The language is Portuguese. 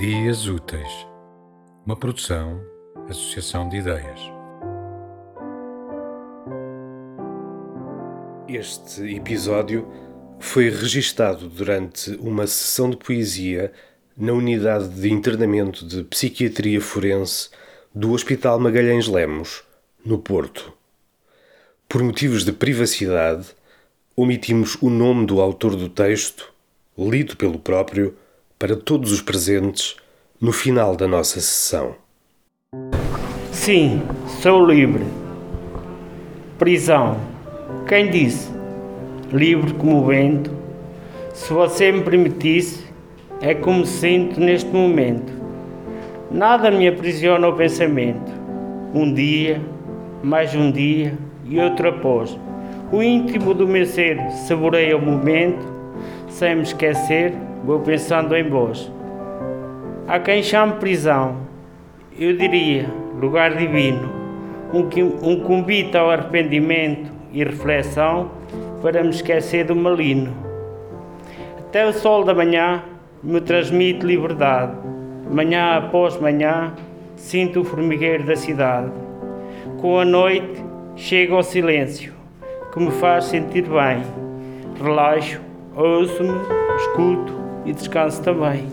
Memórias Úteis, uma produção, associação de ideias. Este episódio foi registado durante uma sessão de poesia na unidade de internamento de psiquiatria forense do Hospital Magalhães Lemos, no Porto. Por motivos de privacidade, omitimos o nome do autor do texto, lido pelo próprio, para todos os presentes no final da nossa sessão. Sim, sou livre. Prisão. Quem disse? Livre como o vento. Se você me permitisse, é como sinto neste momento. Nada me aprisiona o pensamento. Um dia, mais um dia e outro após. O íntimo do meu ser saboreia o momento, sem me esquecer vou pensando em vós. Há quem chame prisão, eu diria lugar divino, um, um convite ao arrependimento e reflexão para me esquecer do malino. Até o sol da manhã me transmite liberdade, manhã após manhã sinto o formigueiro da cidade. Com a noite chega o silêncio, que me faz sentir bem. Relaxo, ouço-me, escuto e descanso também.